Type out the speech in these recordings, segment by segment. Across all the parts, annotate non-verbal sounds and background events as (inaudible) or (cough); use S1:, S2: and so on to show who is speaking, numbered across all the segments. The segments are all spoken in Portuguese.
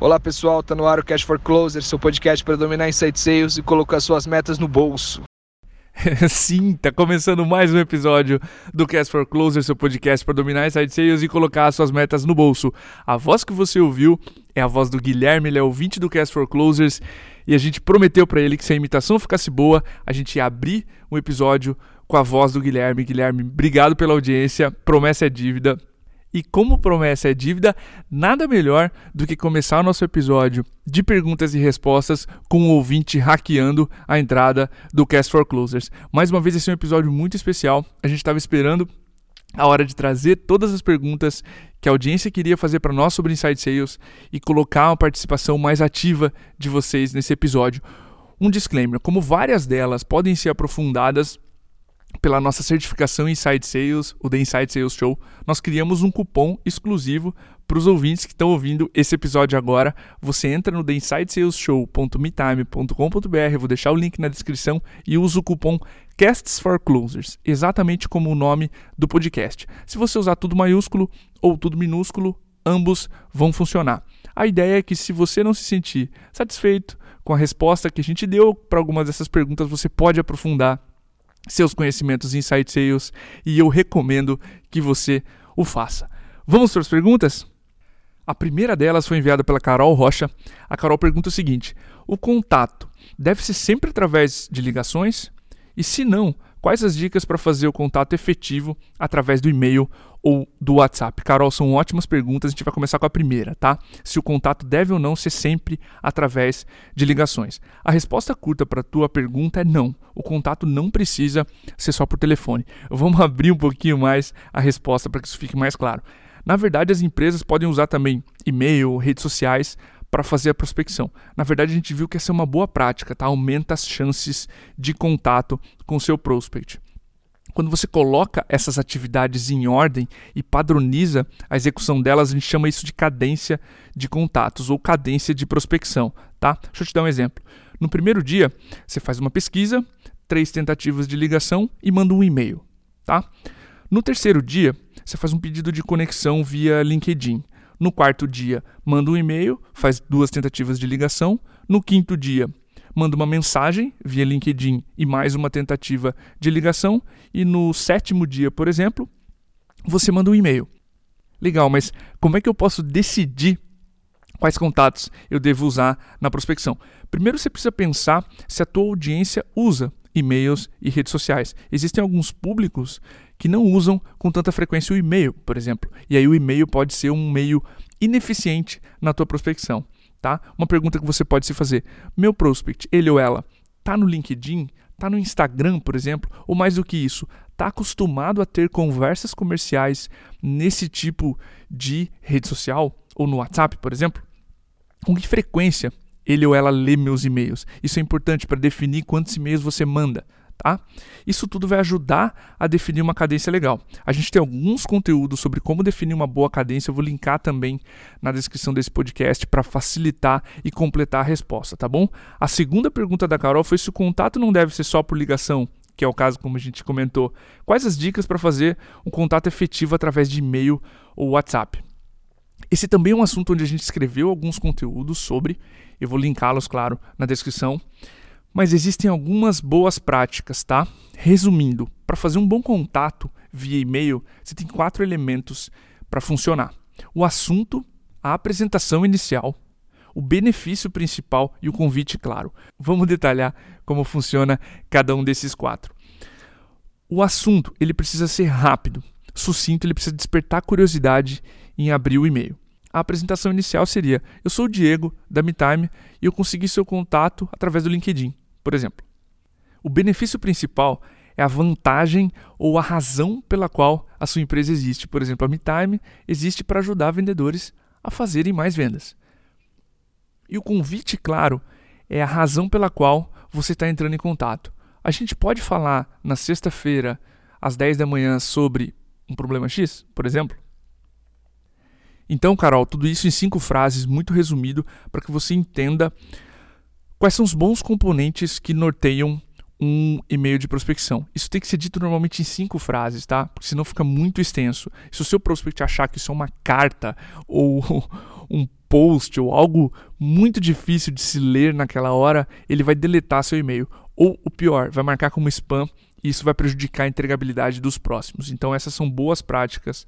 S1: Olá pessoal, tá no ar o Cash for Closer, seu podcast para dominar insight sales e colocar suas metas no bolso. (laughs)
S2: Sim, tá começando mais um episódio do Cast for Closer, seu podcast para dominar inside sales e colocar suas metas no bolso. A voz que você ouviu é a voz do Guilherme, ele é ouvinte do Cast for Closers e a gente prometeu para ele que se a imitação ficasse boa, a gente ia abrir um episódio com a voz do Guilherme. Guilherme, obrigado pela audiência, promessa é dívida. E como promessa é dívida, nada melhor do que começar o nosso episódio de perguntas e respostas com o ouvinte hackeando a entrada do Cast for Closers. Mais uma vez, esse é um episódio muito especial. A gente estava esperando a hora de trazer todas as perguntas que a audiência queria fazer para nós sobre Inside Sales e colocar uma participação mais ativa de vocês nesse episódio. Um disclaimer: como várias delas podem ser aprofundadas pela nossa certificação Inside Sales, o The Inside Sales Show, nós criamos um cupom exclusivo para os ouvintes que estão ouvindo esse episódio agora. Você entra no theinsidesaleshow.metime.com.br, vou deixar o link na descrição e usa o cupom Casts for Closers, exatamente como o nome do podcast. Se você usar tudo maiúsculo ou tudo minúsculo, ambos vão funcionar. A ideia é que se você não se sentir satisfeito com a resposta que a gente deu para algumas dessas perguntas, você pode aprofundar seus conhecimentos em Inside Sales e eu recomendo que você o faça. Vamos para as perguntas? A primeira delas foi enviada pela Carol Rocha. A Carol pergunta o seguinte: o contato deve ser sempre através de ligações? E se não, quais as dicas para fazer o contato efetivo através do e-mail ou do WhatsApp? Carol, são ótimas perguntas. A gente vai começar com a primeira, tá? Se o contato deve ou não ser sempre através de ligações. A resposta curta para a tua pergunta é não. O contato não precisa ser só por telefone. Vamos (laughs) abrir um pouquinho mais a resposta para que isso fique mais claro. Na verdade, as empresas podem usar também e-mail, redes sociais para fazer a prospecção. Na verdade, a gente viu que essa é uma boa prática, tá? Aumenta as chances de contato com o seu prospect. Quando você coloca essas atividades em ordem e padroniza a execução delas, a gente chama isso de cadência de contatos ou cadência de prospecção, tá? Deixa eu te dar um exemplo. No primeiro dia, você faz uma pesquisa, três tentativas de ligação e manda um e-mail, tá? No terceiro dia, você faz um pedido de conexão via LinkedIn. No quarto dia, manda um e-mail, faz duas tentativas de ligação. No quinto dia, manda uma mensagem via LinkedIn e mais uma tentativa de ligação. E no sétimo dia, por exemplo, você manda um e-mail. Legal, mas como é que eu posso decidir quais contatos eu devo usar na prospecção? Primeiro você precisa pensar se a tua audiência usa e-mails e redes sociais. Existem alguns públicos que não usam com tanta frequência o e-mail, por exemplo. E aí o e-mail pode ser um meio ineficiente na tua prospecção, tá? Uma pergunta que você pode se fazer: meu prospect, ele ou ela, tá no LinkedIn, tá no Instagram, por exemplo, ou mais do que isso, tá acostumado a ter conversas comerciais nesse tipo de rede social ou no WhatsApp, por exemplo? Com que frequência ele ou ela lê meus e-mails? Isso é importante para definir quantos e-mails você manda. Tá? Isso tudo vai ajudar a definir uma cadência legal. A gente tem alguns conteúdos sobre como definir uma boa cadência, eu vou linkar também na descrição desse podcast para facilitar e completar a resposta, tá bom? A segunda pergunta da Carol foi se o contato não deve ser só por ligação, que é o caso como a gente comentou. Quais as dicas para fazer um contato efetivo através de e-mail ou WhatsApp? Esse também é um assunto onde a gente escreveu alguns conteúdos sobre, eu vou linká-los, claro, na descrição. Mas existem algumas boas práticas, tá? Resumindo, para fazer um bom contato via e-mail, você tem quatro elementos para funcionar: o assunto, a apresentação inicial, o benefício principal e o convite claro. Vamos detalhar como funciona cada um desses quatro. O assunto, ele precisa ser rápido, sucinto, ele precisa despertar curiosidade em abrir o e-mail. A apresentação inicial seria: Eu sou o Diego, da MeTime, e eu consegui seu contato através do LinkedIn, por exemplo. O benefício principal é a vantagem ou a razão pela qual a sua empresa existe. Por exemplo, a MeTime existe para ajudar vendedores a fazerem mais vendas. E o convite, claro, é a razão pela qual você está entrando em contato. A gente pode falar na sexta-feira, às 10 da manhã, sobre um problema X, por exemplo? Então, Carol, tudo isso em cinco frases, muito resumido, para que você entenda quais são os bons componentes que norteiam um e-mail de prospecção. Isso tem que ser dito normalmente em cinco frases, tá? Porque senão fica muito extenso. Se o seu prospect achar que isso é uma carta (laughs) ou um post ou algo muito difícil de se ler naquela hora, ele vai deletar seu e-mail. Ou o pior, vai marcar como spam e isso vai prejudicar a entregabilidade dos próximos. Então, essas são boas práticas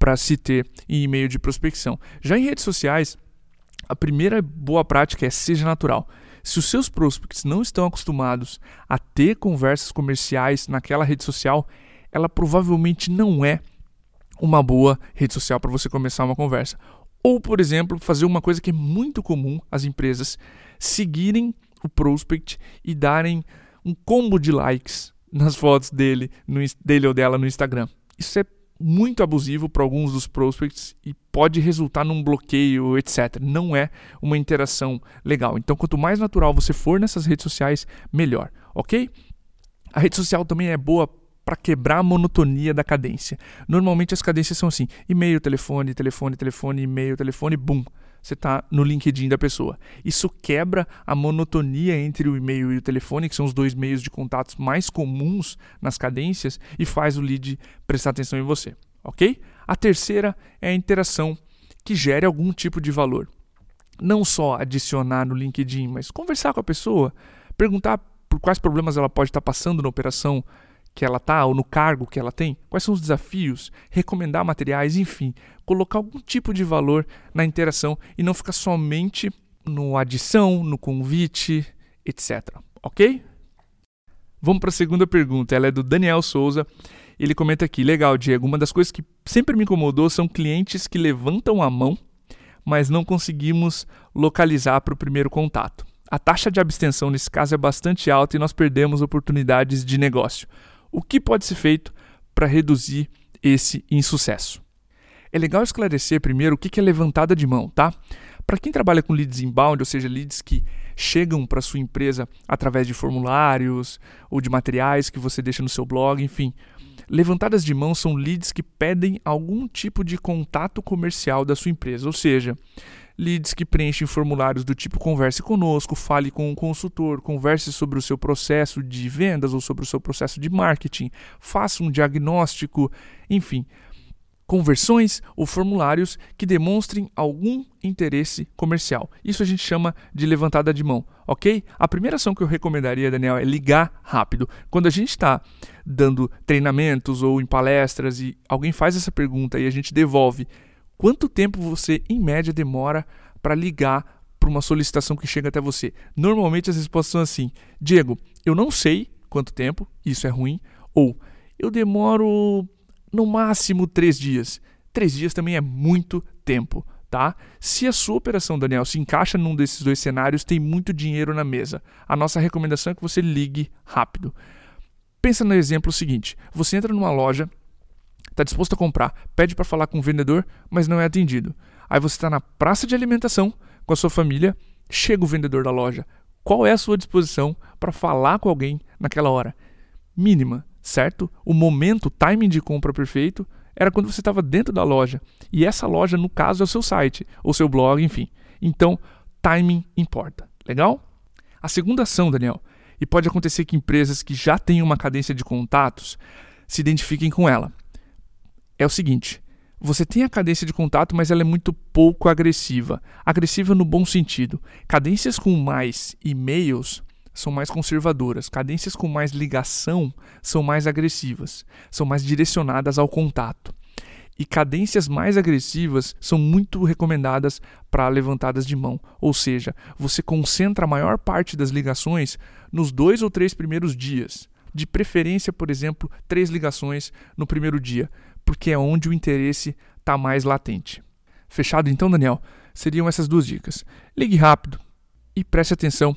S2: para se ter em e-mail de prospecção. Já em redes sociais, a primeira boa prática é seja natural. Se os seus prospects não estão acostumados a ter conversas comerciais naquela rede social, ela provavelmente não é uma boa rede social para você começar uma conversa. Ou, por exemplo, fazer uma coisa que é muito comum as empresas seguirem o prospect e darem um combo de likes nas fotos dele, no, dele ou dela no Instagram. Isso é muito abusivo para alguns dos prospects e pode resultar num bloqueio, etc. Não é uma interação legal. Então, quanto mais natural você for nessas redes sociais, melhor, ok? A rede social também é boa para quebrar a monotonia da cadência. Normalmente as cadências são assim: e-mail, telefone, telefone, telefone, e-mail, telefone, boom você está no LinkedIn da pessoa. Isso quebra a monotonia entre o e-mail e o telefone, que são os dois meios de contatos mais comuns nas cadências, e faz o lead prestar atenção em você. Ok? A terceira é a interação que gere algum tipo de valor. Não só adicionar no LinkedIn, mas conversar com a pessoa, perguntar por quais problemas ela pode estar passando na operação que ela está ou no cargo que ela tem, quais são os desafios, recomendar materiais, enfim, colocar algum tipo de valor na interação e não ficar somente no adição, no convite, etc. Ok? Vamos para a segunda pergunta. Ela é do Daniel Souza. Ele comenta aqui: Legal, Diego. Uma das coisas que sempre me incomodou são clientes que levantam a mão, mas não conseguimos localizar para o primeiro contato. A taxa de abstenção nesse caso é bastante alta e nós perdemos oportunidades de negócio. O que pode ser feito para reduzir esse insucesso? É legal esclarecer primeiro o que é levantada de mão, tá? Para quem trabalha com leads inbound, ou seja, leads que chegam para sua empresa através de formulários ou de materiais que você deixa no seu blog, enfim. Levantadas de mão são leads que pedem algum tipo de contato comercial da sua empresa, ou seja, leads que preenchem formulários do tipo converse conosco, fale com um consultor, converse sobre o seu processo de vendas ou sobre o seu processo de marketing, faça um diagnóstico, enfim, conversões ou formulários que demonstrem algum interesse comercial. Isso a gente chama de levantada de mão, ok? A primeira ação que eu recomendaria, Daniel, é ligar rápido. Quando a gente está dando treinamentos ou em palestras e alguém faz essa pergunta e a gente devolve Quanto tempo você, em média, demora para ligar para uma solicitação que chega até você? Normalmente as respostas são assim: Diego, eu não sei quanto tempo, isso é ruim, ou eu demoro no máximo três dias. Três dias também é muito tempo, tá? Se a sua operação, Daniel, se encaixa num desses dois cenários, tem muito dinheiro na mesa. A nossa recomendação é que você ligue rápido. Pensa no exemplo seguinte: você entra numa loja está disposto a comprar, pede para falar com o vendedor, mas não é atendido. Aí você está na praça de alimentação com a sua família, chega o vendedor da loja. Qual é a sua disposição para falar com alguém naquela hora? Mínima, certo? O momento, o timing de compra perfeito era quando você estava dentro da loja. E essa loja, no caso, é o seu site, ou seu blog, enfim. Então, timing importa. Legal? A segunda ação, Daniel, e pode acontecer que empresas que já têm uma cadência de contatos se identifiquem com ela é o seguinte: você tem a cadência de contato, mas ela é muito pouco agressiva. Agressiva no bom sentido. Cadências com mais e-mails são mais conservadoras. Cadências com mais ligação são mais agressivas, são mais direcionadas ao contato. E cadências mais agressivas são muito recomendadas para levantadas de mão, ou seja, você concentra a maior parte das ligações nos dois ou três primeiros dias. De preferência, por exemplo, três ligações no primeiro dia porque é onde o interesse está mais latente. Fechado então, Daniel? Seriam essas duas dicas. Ligue rápido e preste atenção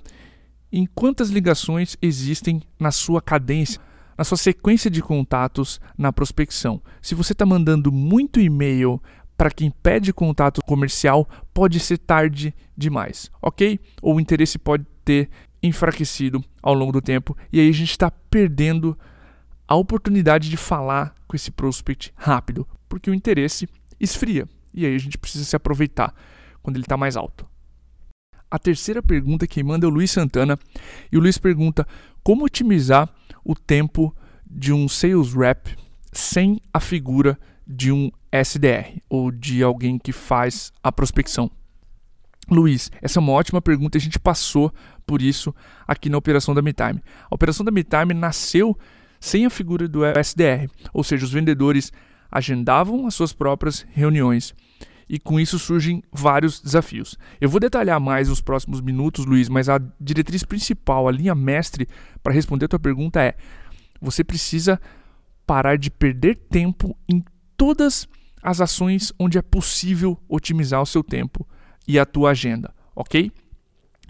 S2: em quantas ligações existem na sua cadência, na sua sequência de contatos na prospecção. Se você está mandando muito e-mail para quem pede contato comercial, pode ser tarde demais, ok? Ou o interesse pode ter enfraquecido ao longo do tempo e aí a gente está perdendo a oportunidade de falar com esse prospect rápido, porque o interesse esfria e aí a gente precisa se aproveitar quando ele está mais alto. A terceira pergunta que manda é o Luiz Santana e o Luiz pergunta como otimizar o tempo de um sales rep sem a figura de um SDR ou de alguém que faz a prospecção. Luiz, essa é uma ótima pergunta. A gente passou por isso aqui na operação da MeTime. A operação da MeTime nasceu sem a figura do SDR, ou seja, os vendedores agendavam as suas próprias reuniões. E com isso surgem vários desafios. Eu vou detalhar mais nos próximos minutos, Luiz, mas a diretriz principal, a linha mestre para responder a tua pergunta é: você precisa parar de perder tempo em todas as ações onde é possível otimizar o seu tempo e a tua agenda, ok?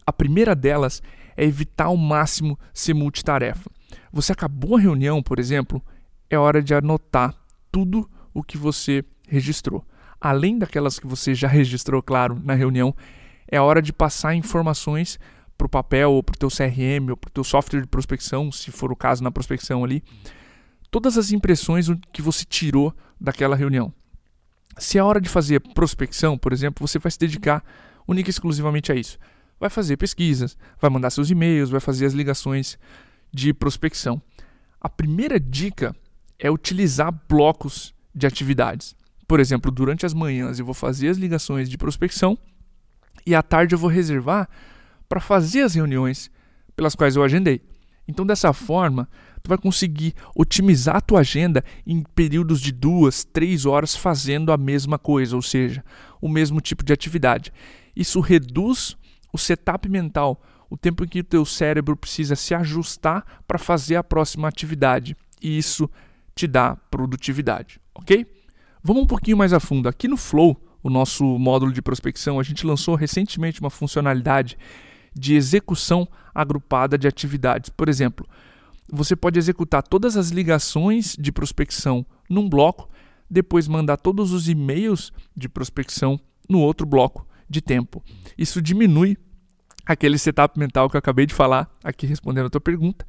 S2: A primeira delas é evitar ao máximo ser multitarefa. Você acabou a reunião, por exemplo, é hora de anotar tudo o que você registrou. Além daquelas que você já registrou, claro, na reunião, é hora de passar informações para o papel ou para o teu CRM ou para o teu software de prospecção, se for o caso na prospecção ali, todas as impressões que você tirou daquela reunião. Se é hora de fazer prospecção, por exemplo, você vai se dedicar única e exclusivamente a isso. Vai fazer pesquisas, vai mandar seus e-mails, vai fazer as ligações de prospecção. A primeira dica é utilizar blocos de atividades. Por exemplo, durante as manhãs eu vou fazer as ligações de prospecção e à tarde eu vou reservar para fazer as reuniões pelas quais eu agendei. Então, dessa forma, tu vai conseguir otimizar a tua agenda em períodos de duas, três horas fazendo a mesma coisa, ou seja, o mesmo tipo de atividade. Isso reduz o setup mental, o tempo em que o teu cérebro precisa se ajustar para fazer a próxima atividade. E isso te dá produtividade, ok? Vamos um pouquinho mais a fundo. Aqui no Flow, o nosso módulo de prospecção, a gente lançou recentemente uma funcionalidade de execução agrupada de atividades. Por exemplo, você pode executar todas as ligações de prospecção num bloco, depois mandar todos os e-mails de prospecção no outro bloco de tempo. Isso diminui aquele setup mental que eu acabei de falar aqui respondendo a tua pergunta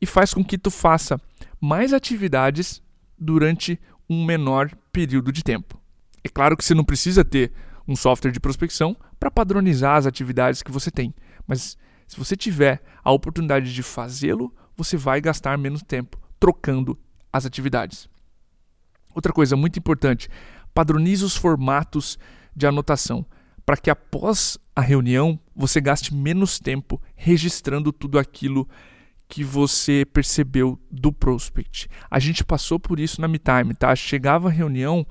S2: e faz com que tu faça mais atividades durante um menor período de tempo. É claro que você não precisa ter um software de prospecção para padronizar as atividades que você tem, mas se você tiver a oportunidade de fazê-lo, você vai gastar menos tempo trocando as atividades. Outra coisa muito importante, padronize os formatos de anotação para que após a reunião você gaste menos tempo registrando tudo aquilo que você percebeu do prospect. A gente passou por isso na MeTime, tá? Chegava a reunião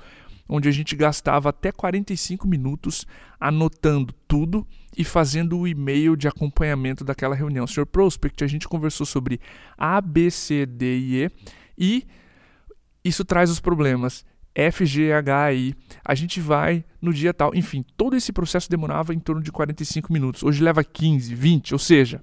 S2: onde a gente gastava até 45 minutos anotando tudo e fazendo o e-mail de acompanhamento daquela reunião. Senhor Prospect, a gente conversou sobre A, B, C, D e E e isso traz os problemas. F, G, H, I. A gente vai no dia tal. Enfim, todo esse processo demorava em torno de 45 minutos. Hoje leva 15, 20, ou seja,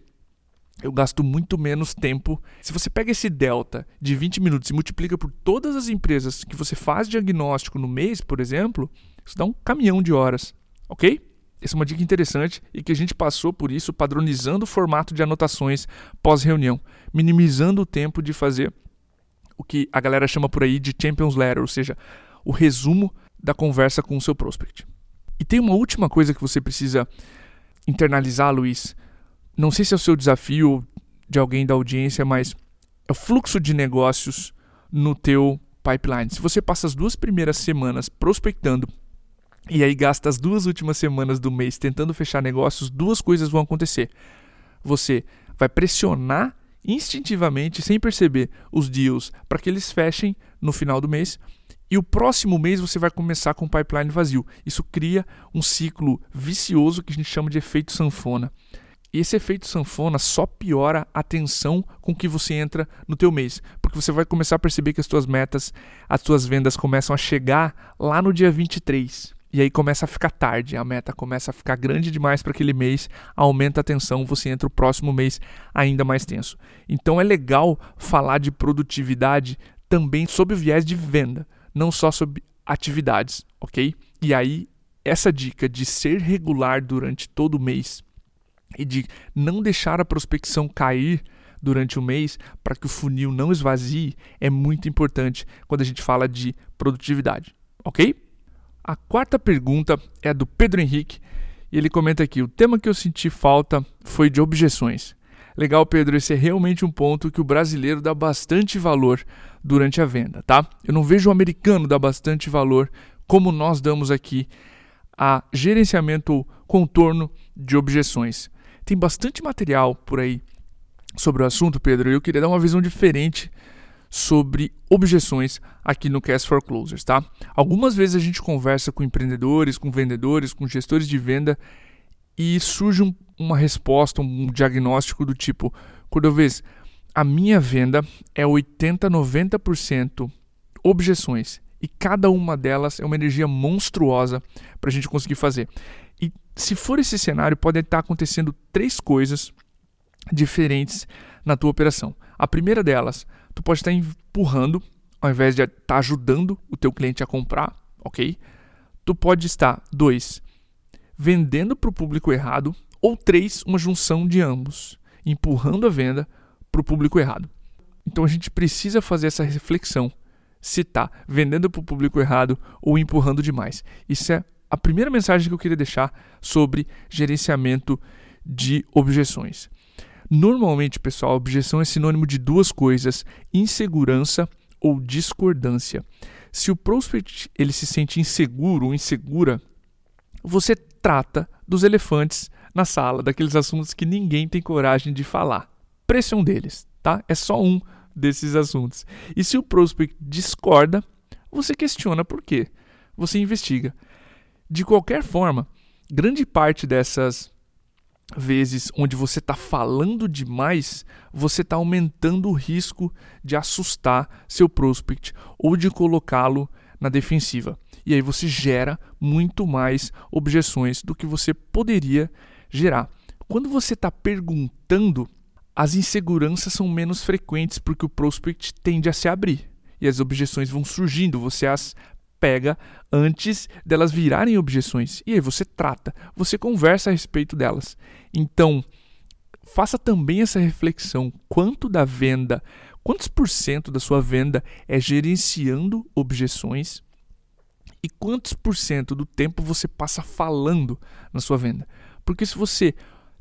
S2: eu gasto muito menos tempo. Se você pega esse delta de 20 minutos e multiplica por todas as empresas que você faz diagnóstico no mês, por exemplo, isso dá um caminhão de horas, ok? Essa é uma dica interessante e que a gente passou por isso padronizando o formato de anotações pós-reunião, minimizando o tempo de fazer o que a galera chama por aí de Champions Letter, ou seja, o resumo da conversa com o seu prospect. E tem uma última coisa que você precisa internalizar, Luiz, não sei se é o seu desafio de alguém da audiência, mas é o fluxo de negócios no teu pipeline. Se você passa as duas primeiras semanas prospectando e aí gasta as duas últimas semanas do mês tentando fechar negócios, duas coisas vão acontecer. Você vai pressionar instintivamente, sem perceber, os deals para que eles fechem no final do mês. E o próximo mês você vai começar com o pipeline vazio. Isso cria um ciclo vicioso que a gente chama de efeito sanfona. E esse efeito sanfona só piora a tensão com que você entra no teu mês, porque você vai começar a perceber que as tuas metas, as tuas vendas começam a chegar lá no dia 23. E aí começa a ficar tarde, a meta começa a ficar grande demais para aquele mês, aumenta a tensão, você entra o próximo mês ainda mais tenso. Então é legal falar de produtividade também sob o viés de venda, não só sobre atividades, ok? E aí essa dica de ser regular durante todo o mês e de não deixar a prospecção cair durante o mês para que o funil não esvazie é muito importante quando a gente fala de produtividade, ok? A quarta pergunta é do Pedro Henrique e ele comenta aqui: o tema que eu senti falta foi de objeções. Legal, Pedro, esse é realmente um ponto que o brasileiro dá bastante valor durante a venda, tá? Eu não vejo o americano dar bastante valor como nós damos aqui a gerenciamento contorno de objeções. Tem bastante material por aí sobre o assunto, Pedro, e eu queria dar uma visão diferente sobre objeções aqui no Cast for Closers, tá? Algumas vezes a gente conversa com empreendedores, com vendedores, com gestores de venda e surge um, uma resposta, um diagnóstico do tipo: Cordovez, a minha venda é 80, 90% objeções e cada uma delas é uma energia monstruosa para a gente conseguir fazer. Se for esse cenário, podem estar acontecendo três coisas diferentes na tua operação. A primeira delas, tu pode estar empurrando ao invés de estar ajudando o teu cliente a comprar, ok? Tu pode estar, dois, vendendo para o público errado, ou três, uma junção de ambos, empurrando a venda para o público errado. Então a gente precisa fazer essa reflexão se está vendendo para o público errado ou empurrando demais. Isso é a primeira mensagem que eu queria deixar sobre gerenciamento de objeções. Normalmente, pessoal, objeção é sinônimo de duas coisas: insegurança ou discordância. Se o prospect ele se sente inseguro ou insegura, você trata dos elefantes na sala, daqueles assuntos que ninguém tem coragem de falar. Pressão deles, tá? É só um desses assuntos. E se o prospect discorda, você questiona por quê. Você investiga. De qualquer forma, grande parte dessas vezes onde você está falando demais, você está aumentando o risco de assustar seu prospect ou de colocá-lo na defensiva. E aí você gera muito mais objeções do que você poderia gerar. Quando você está perguntando, as inseguranças são menos frequentes porque o prospect tende a se abrir e as objeções vão surgindo. Você as pega antes delas virarem objeções. E aí você trata, você conversa a respeito delas. Então, faça também essa reflexão: quanto da venda, quantos por cento da sua venda é gerenciando objeções e quantos por cento do tempo você passa falando na sua venda? Porque se você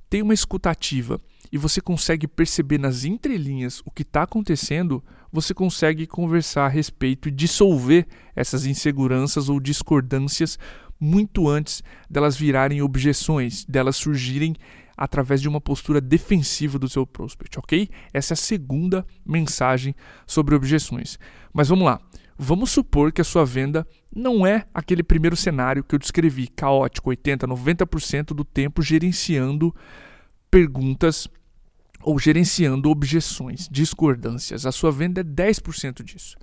S2: tem uma escutativa e você consegue perceber nas entrelinhas o que está acontecendo, você consegue conversar a respeito e dissolver essas inseguranças ou discordâncias muito antes delas virarem objeções, delas surgirem através de uma postura defensiva do seu prospect, ok? Essa é a segunda mensagem sobre objeções. Mas vamos lá. Vamos supor que a sua venda não é aquele primeiro cenário que eu descrevi, caótico, 80, 90% do tempo gerenciando perguntas ou gerenciando objeções, discordâncias. A sua venda é 10% disso.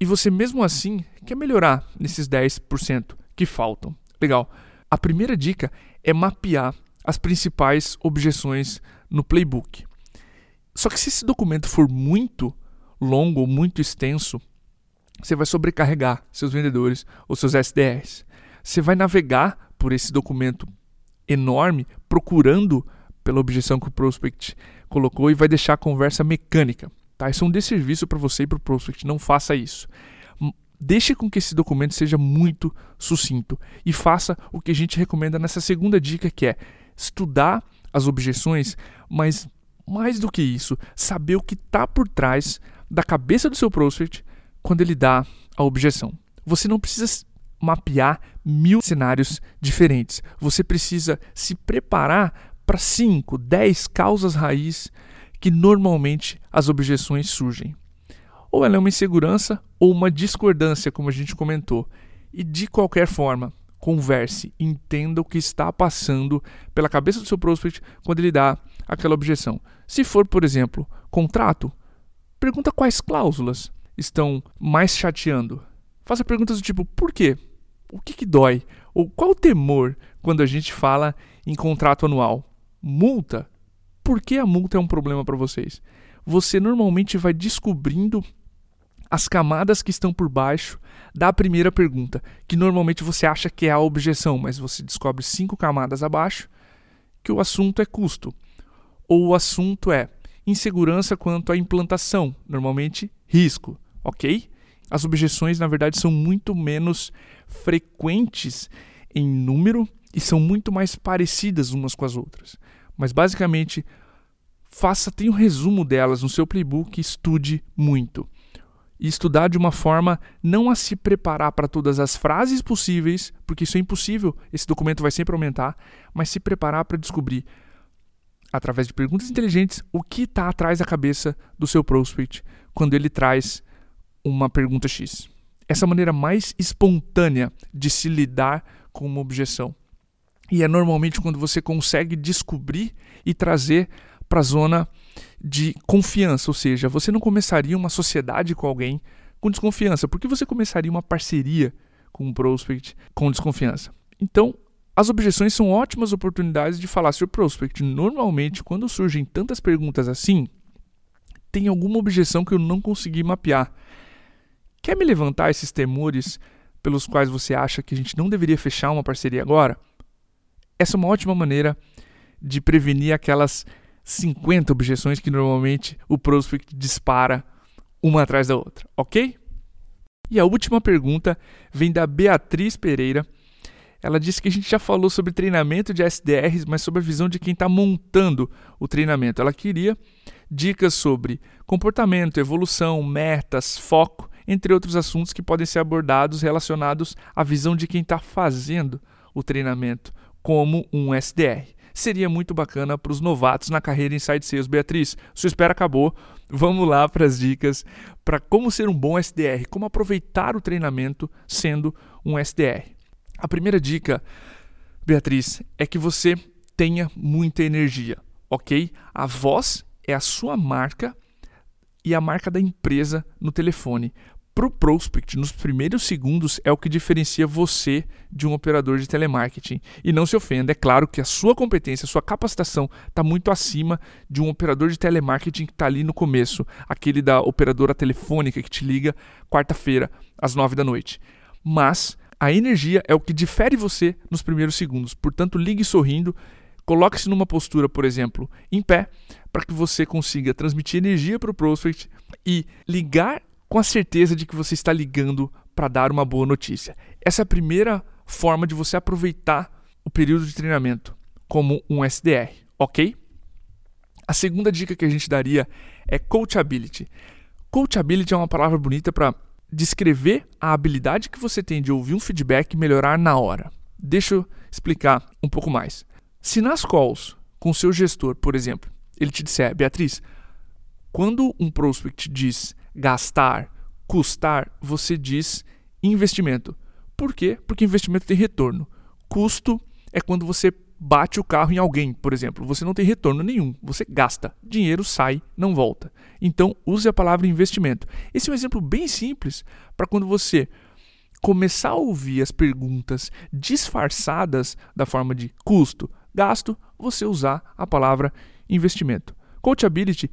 S2: E você mesmo assim quer melhorar nesses 10% que faltam. Legal. A primeira dica é mapear as principais objeções no playbook. Só que se esse documento for muito longo ou muito extenso, você vai sobrecarregar seus vendedores ou seus SDRs. Você vai navegar por esse documento enorme procurando pela objeção que o prospect colocou e vai deixar a conversa mecânica. Tá? Isso é um desserviço para você e para o prospect. Não faça isso. Deixe com que esse documento seja muito sucinto e faça o que a gente recomenda nessa segunda dica, que é estudar as objeções, mas mais do que isso, saber o que está por trás da cabeça do seu prospect quando ele dá a objeção. Você não precisa mapear mil cenários diferentes. Você precisa se preparar para 5, 10 causas raiz que normalmente as objeções surgem. Ou ela é uma insegurança ou uma discordância, como a gente comentou. E de qualquer forma, converse, entenda o que está passando pela cabeça do seu prospect quando ele dá aquela objeção. Se for, por exemplo, contrato, pergunta quais cláusulas estão mais chateando. Faça perguntas do tipo: por quê? O que, que dói? Ou qual o temor quando a gente fala em contrato anual? Multa, por que a multa é um problema para vocês? Você normalmente vai descobrindo as camadas que estão por baixo da primeira pergunta, que normalmente você acha que é a objeção, mas você descobre cinco camadas abaixo que o assunto é custo, ou o assunto é insegurança quanto à implantação, normalmente risco, ok? As objeções, na verdade, são muito menos frequentes em número e são muito mais parecidas umas com as outras. Mas basicamente, faça, tenha um resumo delas no seu playbook estude muito. e estudar de uma forma não a se preparar para todas as frases possíveis, porque isso é impossível, esse documento vai sempre aumentar, mas se preparar para descobrir, através de perguntas inteligentes, o que está atrás da cabeça do seu prospect quando ele traz uma pergunta X. Essa é maneira mais espontânea de se lidar com uma objeção. E é normalmente quando você consegue descobrir e trazer para a zona de confiança, ou seja, você não começaria uma sociedade com alguém com desconfiança, porque você começaria uma parceria com um prospect com desconfiança. Então, as objeções são ótimas oportunidades de falar sobre prospect. Normalmente, quando surgem tantas perguntas assim, tem alguma objeção que eu não consegui mapear. Quer me levantar esses temores pelos quais você acha que a gente não deveria fechar uma parceria agora? Essa é uma ótima maneira de prevenir aquelas 50 objeções que normalmente o prospect dispara uma atrás da outra, ok? E a última pergunta vem da Beatriz Pereira. Ela disse que a gente já falou sobre treinamento de SDRs, mas sobre a visão de quem está montando o treinamento. Ela queria dicas sobre comportamento, evolução, metas, foco, entre outros assuntos que podem ser abordados relacionados à visão de quem está fazendo o treinamento como um SDR seria muito bacana para os novatos na carreira Inside Sales. Beatriz, sua espera acabou. Vamos lá para as dicas para como ser um bom SDR, como aproveitar o treinamento sendo um SDR. A primeira dica, Beatriz, é que você tenha muita energia, ok? A voz é a sua marca e a marca da empresa no telefone para o prospect, nos primeiros segundos, é o que diferencia você de um operador de telemarketing. E não se ofenda, é claro que a sua competência, a sua capacitação está muito acima de um operador de telemarketing que está ali no começo, aquele da operadora telefônica que te liga quarta-feira, às nove da noite. Mas a energia é o que difere você nos primeiros segundos. Portanto, ligue sorrindo, coloque-se numa postura, por exemplo, em pé, para que você consiga transmitir energia para o prospect e ligar com a certeza de que você está ligando para dar uma boa notícia. Essa é a primeira forma de você aproveitar o período de treinamento como um SDR, ok? A segunda dica que a gente daria é coachability. Coachability é uma palavra bonita para descrever a habilidade que você tem de ouvir um feedback e melhorar na hora. Deixa eu explicar um pouco mais. Se nas calls com seu gestor, por exemplo, ele te disser, Beatriz, quando um prospect diz gastar, custar, você diz investimento. Por quê? Porque investimento tem retorno. Custo é quando você bate o carro em alguém, por exemplo. Você não tem retorno nenhum, você gasta. Dinheiro sai, não volta. Então, use a palavra investimento. Esse é um exemplo bem simples para quando você começar a ouvir as perguntas disfarçadas da forma de custo, gasto, você usar a palavra investimento. Coachability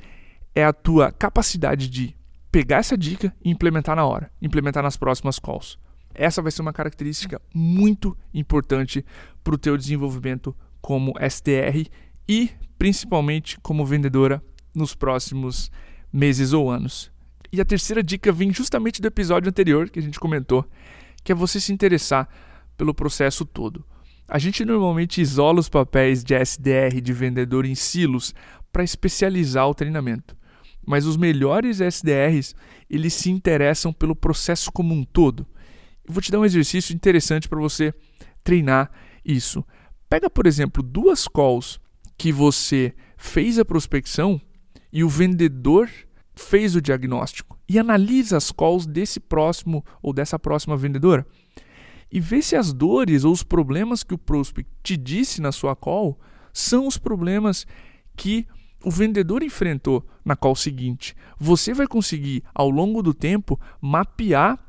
S2: é a tua capacidade de pegar essa dica e implementar na hora, implementar nas próximas calls. Essa vai ser uma característica muito importante para o teu desenvolvimento como SDR e principalmente como vendedora nos próximos meses ou anos. E a terceira dica vem justamente do episódio anterior que a gente comentou, que é você se interessar pelo processo todo. A gente normalmente isola os papéis de SDR de vendedor em silos para especializar o treinamento mas os melhores SDRs, eles se interessam pelo processo como um todo. Eu vou te dar um exercício interessante para você treinar isso. Pega, por exemplo, duas calls que você fez a prospecção e o vendedor fez o diagnóstico e analisa as calls desse próximo ou dessa próxima vendedora e vê se as dores ou os problemas que o prospect te disse na sua call são os problemas que o vendedor enfrentou na call seguinte. Você vai conseguir, ao longo do tempo, mapear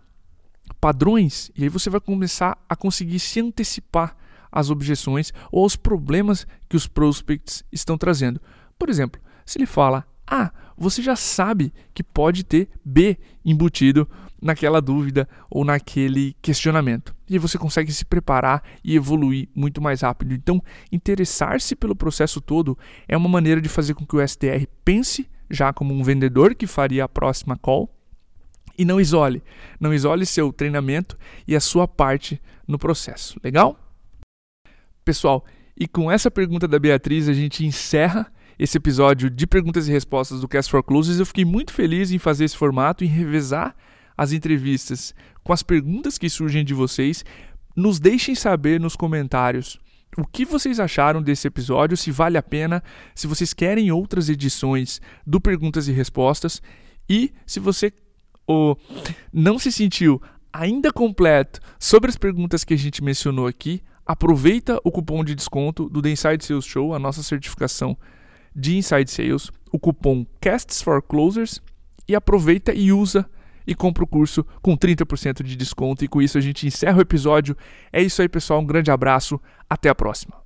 S2: padrões e aí você vai começar a conseguir se antecipar às objeções ou aos problemas que os prospects estão trazendo. Por exemplo, se ele fala A, você já sabe que pode ter B embutido naquela dúvida ou naquele questionamento. E você consegue se preparar e evoluir muito mais rápido. Então, interessar-se pelo processo todo é uma maneira de fazer com que o SDR pense já como um vendedor que faria a próxima call e não isole. Não isole seu treinamento e a sua parte no processo. Legal? Pessoal, e com essa pergunta da Beatriz a gente encerra esse episódio de perguntas e respostas do Cast for Closes. Eu fiquei muito feliz em fazer esse formato, em revezar as entrevistas com as perguntas que surgem de vocês. Nos deixem saber nos comentários o que vocês acharam desse episódio, se vale a pena, se vocês querem outras edições do Perguntas e Respostas e se você oh, não se sentiu ainda completo sobre as perguntas que a gente mencionou aqui, aproveita o cupom de desconto do The Inside Sales Show, a nossa certificação de Inside Sales, o cupom Casts for Closers e aproveita e usa e compra o curso com 30% de desconto. E com isso a gente encerra o episódio. É isso aí, pessoal. Um grande abraço. Até a próxima.